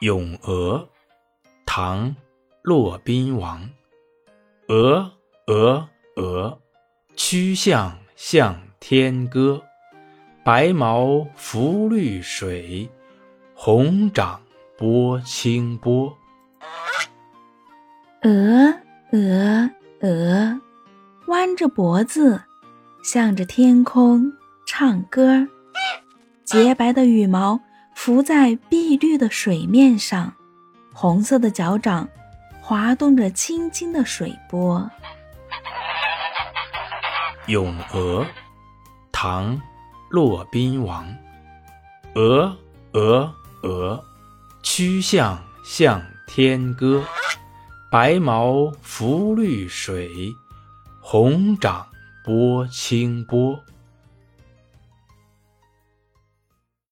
咏鹅，唐·骆宾王。鹅，鹅，鹅，曲项向天歌。白毛浮绿水，红掌拨清波。鹅，鹅，鹅，弯着脖子，向着天空唱歌。洁白的羽毛。浮在碧绿的水面上，红色的脚掌滑动着轻轻的水波。咏鹅，唐·骆宾王。鹅，鹅，鹅，曲项向天歌。白毛浮绿水，红掌拨清波。